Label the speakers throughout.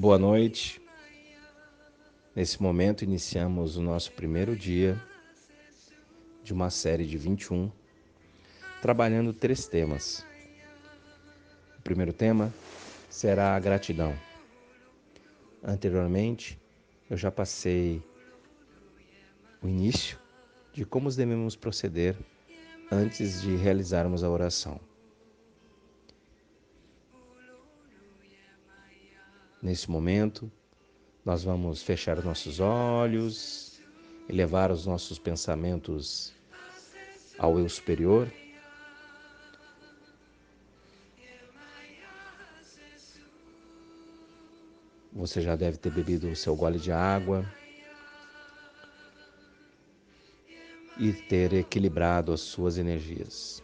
Speaker 1: Boa noite. Nesse momento iniciamos o nosso primeiro dia de uma série de 21, trabalhando três temas. O primeiro tema será a gratidão. Anteriormente, eu já passei o início de como devemos proceder antes de realizarmos a oração. Nesse momento, nós vamos fechar nossos olhos, elevar os nossos pensamentos ao eu superior. Você já deve ter bebido o seu gole de água e ter equilibrado as suas energias.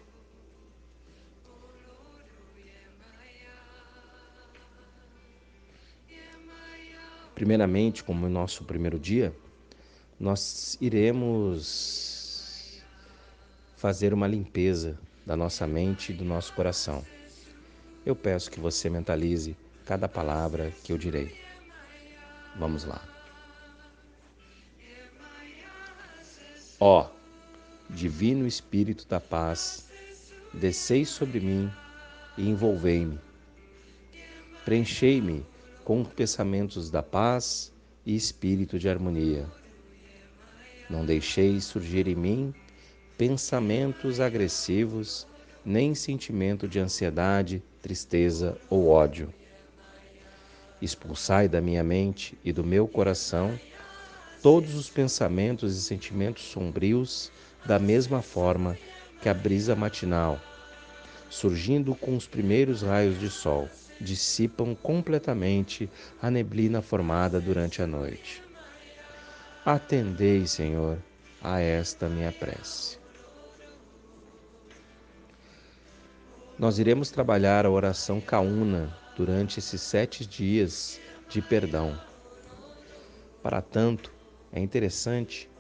Speaker 1: Primeiramente, como nosso primeiro dia, nós iremos fazer uma limpeza da nossa mente e do nosso coração. Eu peço que você mentalize cada palavra que eu direi. Vamos lá. Ó, Divino Espírito da Paz, descei sobre mim e envolvei-me. Preenchei-me com pensamentos da paz e espírito de harmonia. Não deixeis surgir em mim pensamentos agressivos, nem sentimento de ansiedade, tristeza ou ódio. Expulsai da minha mente e do meu coração todos os pensamentos e sentimentos sombrios, da mesma forma que a brisa matinal, surgindo com os primeiros raios de sol dissipam completamente a neblina formada durante a noite. Atendei, Senhor, a esta minha prece. Nós iremos trabalhar a oração caúna durante esses sete dias de perdão. Para tanto, é interessante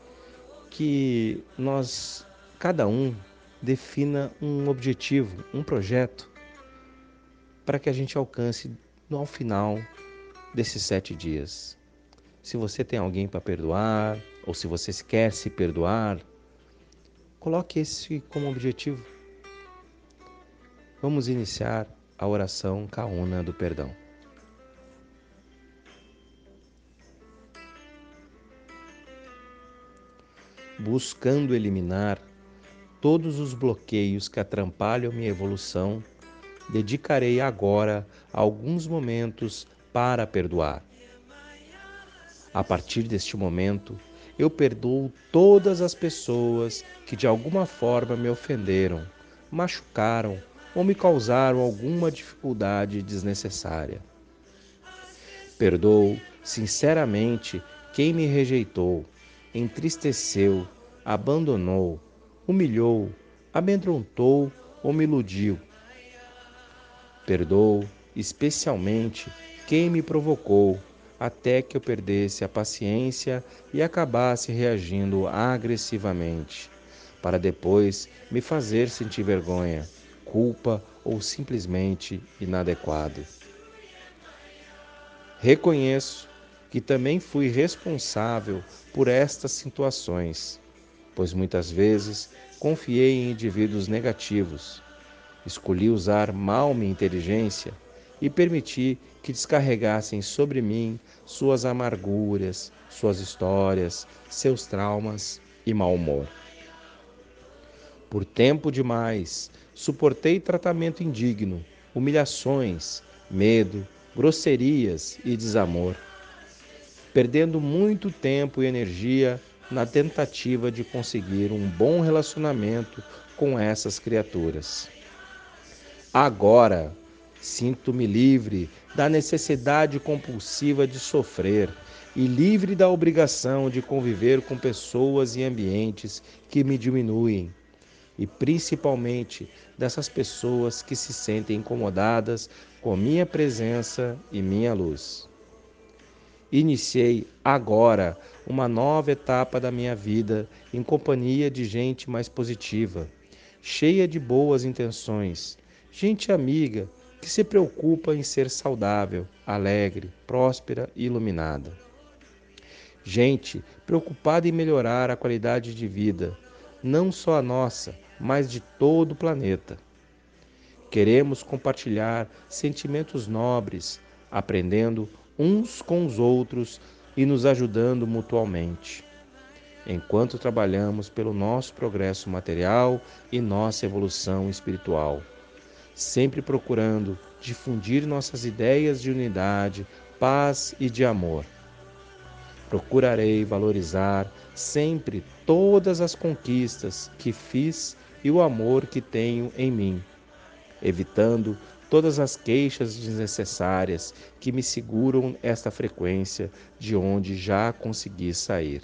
Speaker 1: que nós, cada um, defina um objetivo, um projeto para que a gente alcance no final desses sete dias. Se você tem alguém para perdoar, ou se você quer se perdoar, coloque esse como objetivo. Vamos iniciar a oração caúna do perdão. Buscando eliminar todos os bloqueios que atrapalham minha evolução dedicarei agora alguns momentos para perdoar. A partir deste momento, eu perdoo todas as pessoas que de alguma forma me ofenderam, machucaram ou me causaram alguma dificuldade desnecessária. Perdoo sinceramente quem me rejeitou, entristeceu, abandonou, humilhou, amedrontou ou me iludiu Perdoo especialmente quem me provocou, até que eu perdesse a paciência e acabasse reagindo agressivamente, para depois me fazer sentir vergonha, culpa ou simplesmente inadequado. Reconheço que também fui responsável por estas situações, pois muitas vezes confiei em indivíduos negativos Escolhi usar mal minha inteligência e permiti que descarregassem sobre mim suas amarguras, suas histórias, seus traumas e mau humor. Por tempo demais, suportei tratamento indigno, humilhações, medo, grosserias e desamor, perdendo muito tempo e energia na tentativa de conseguir um bom relacionamento com essas criaturas. Agora sinto-me livre da necessidade compulsiva de sofrer e livre da obrigação de conviver com pessoas e ambientes que me diminuem, e principalmente dessas pessoas que se sentem incomodadas com minha presença e minha luz. Iniciei agora uma nova etapa da minha vida em companhia de gente mais positiva, cheia de boas intenções gente amiga que se preocupa em ser saudável, alegre, próspera e iluminada. Gente preocupada em melhorar a qualidade de vida, não só a nossa, mas de todo o planeta. Queremos compartilhar sentimentos nobres, aprendendo uns com os outros e nos ajudando mutualmente, enquanto trabalhamos pelo nosso progresso material e nossa evolução espiritual, sempre procurando difundir nossas ideias de unidade, paz e de amor. Procurarei valorizar sempre todas as conquistas que fiz e o amor que tenho em mim evitando todas as queixas desnecessárias que me seguram esta frequência de onde já consegui sair.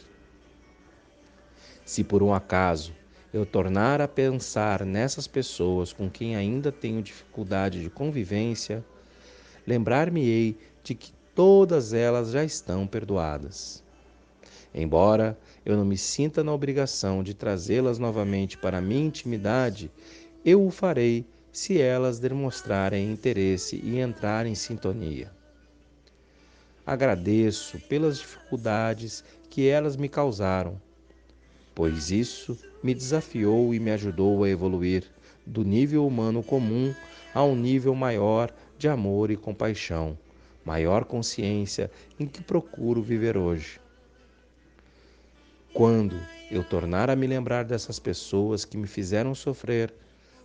Speaker 1: Se por um acaso eu tornar a pensar nessas pessoas com quem ainda tenho dificuldade de convivência, lembrar-me-ei de que todas elas já estão perdoadas. Embora eu não me sinta na obrigação de trazê-las novamente para a minha intimidade, eu o farei se elas demonstrarem interesse e entrar em sintonia. Agradeço pelas dificuldades que elas me causaram, pois isso me desafiou e me ajudou a evoluir do nível humano comum a um nível maior de amor e compaixão, maior consciência em que procuro viver hoje. Quando eu tornar a me lembrar dessas pessoas que me fizeram sofrer,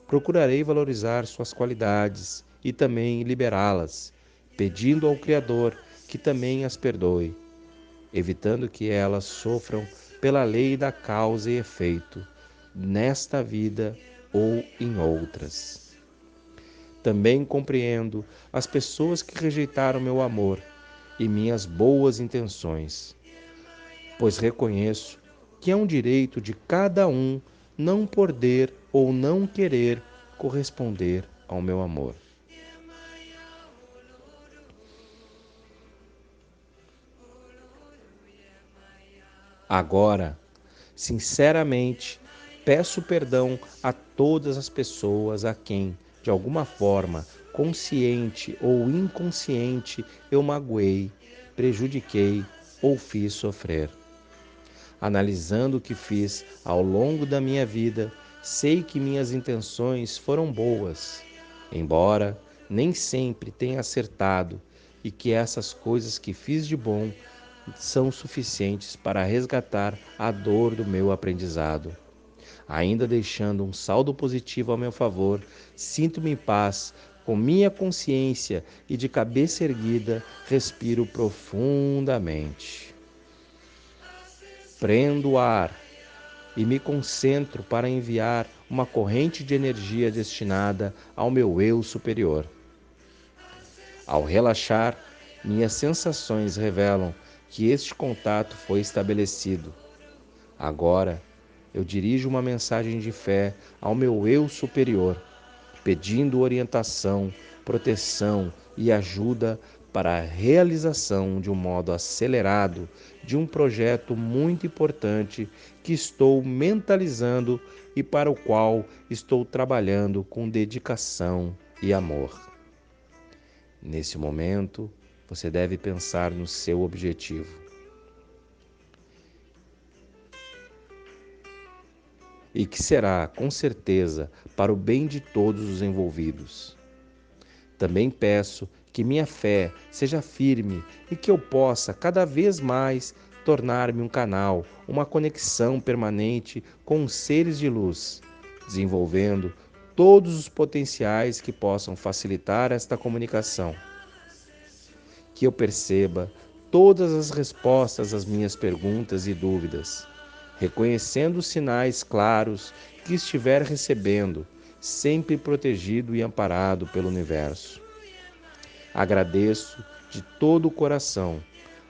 Speaker 1: procurarei valorizar suas qualidades e também liberá-las, pedindo ao Criador que também as perdoe, evitando que elas sofram pela lei da causa e efeito, nesta vida ou em outras. Também compreendo as pessoas que rejeitaram meu amor e minhas boas intenções, pois reconheço que é um direito de cada um não poder ou não querer corresponder ao meu amor. Agora, sinceramente, peço perdão a todas as pessoas a quem, de alguma forma, consciente ou inconsciente, eu magoei, prejudiquei ou fiz sofrer. Analisando o que fiz ao longo da minha vida, sei que minhas intenções foram boas, embora nem sempre tenha acertado e que essas coisas que fiz de bom são suficientes para resgatar a dor do meu aprendizado. Ainda deixando um saldo positivo a meu favor, sinto-me em paz com minha consciência e de cabeça erguida, respiro profundamente prendo o ar e me concentro para enviar uma corrente de energia destinada ao meu eu superior. Ao relaxar, minhas sensações revelam que este contato foi estabelecido. Agora, eu dirijo uma mensagem de fé ao meu eu superior, pedindo orientação, proteção e ajuda para a realização de um modo acelerado de um projeto muito importante que estou mentalizando e para o qual estou trabalhando com dedicação e amor. Nesse momento, você deve pensar no seu objetivo. E que será, com certeza, para o bem de todos os envolvidos. Também peço que minha fé seja firme e que eu possa cada vez mais tornar-me um canal, uma conexão permanente com os seres de luz, desenvolvendo todos os potenciais que possam facilitar esta comunicação. Que eu perceba todas as respostas às minhas perguntas e dúvidas, reconhecendo os sinais claros que estiver recebendo, sempre protegido e amparado pelo universo. Agradeço de todo o coração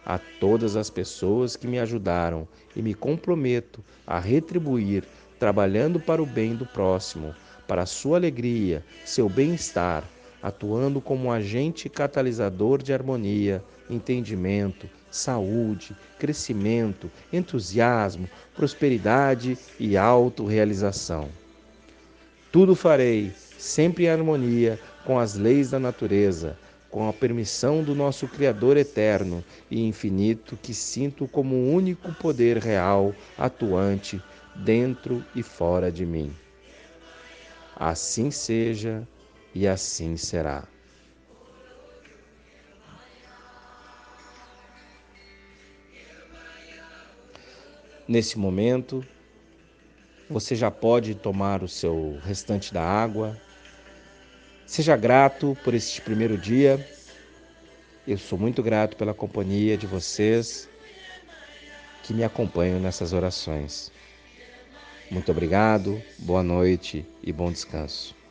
Speaker 1: a todas as pessoas que me ajudaram e me comprometo a retribuir trabalhando para o bem do próximo, para a sua alegria, seu bem-estar, atuando como agente catalisador de harmonia, entendimento, saúde, crescimento, entusiasmo, prosperidade e autorrealização. Tudo farei sempre em harmonia com as leis da natureza, com a permissão do nosso Criador eterno e infinito, que sinto como o único poder real atuante dentro e fora de mim. Assim seja e assim será. Nesse momento, você já pode tomar o seu restante da água. Seja grato por este primeiro dia. Eu sou muito grato pela companhia de vocês que me acompanham nessas orações. Muito obrigado, boa noite e bom descanso.